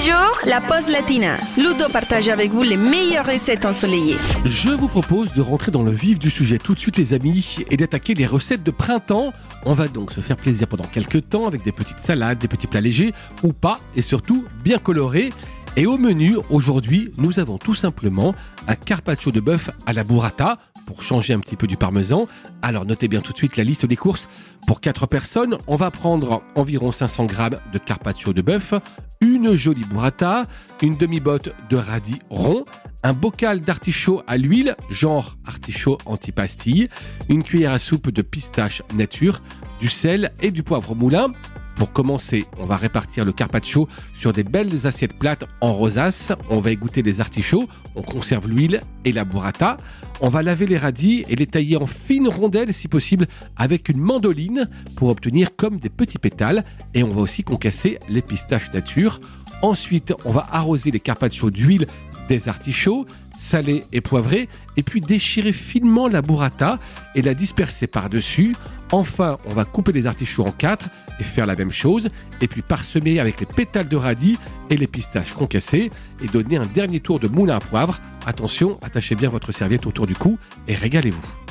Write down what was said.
jours, la pause latina. Ludo partage avec vous les meilleures recettes ensoleillées. Je vous propose de rentrer dans le vif du sujet tout de suite les amis et d'attaquer les recettes de printemps. On va donc se faire plaisir pendant quelques temps avec des petites salades, des petits plats légers ou pas et surtout bien colorés. Et au menu, aujourd'hui, nous avons tout simplement un carpaccio de bœuf à la burrata pour changer un petit peu du parmesan. Alors notez bien tout de suite la liste des courses. Pour 4 personnes, on va prendre environ 500 grammes de carpaccio de bœuf, une jolie burrata, une demi-botte de radis rond, un bocal d'artichaut à l'huile, genre artichaut anti-pastille, une cuillère à soupe de pistache nature, du sel et du poivre moulin. Pour commencer, on va répartir le carpaccio sur des belles assiettes plates en rosace. On va égoutter les artichauts, on conserve l'huile et la burrata. On va laver les radis et les tailler en fines rondelles si possible avec une mandoline pour obtenir comme des petits pétales. Et on va aussi concasser les pistaches nature. Ensuite, on va arroser les carpaccio d'huile des artichauts, salés et poivrés, et puis déchirer finement la burrata et la disperser par-dessus. Enfin, on va couper les artichauts en quatre et faire la même chose, et puis parsemer avec les pétales de radis et les pistaches concassées, et donner un dernier tour de moulin à poivre. Attention, attachez bien votre serviette autour du cou et régalez-vous.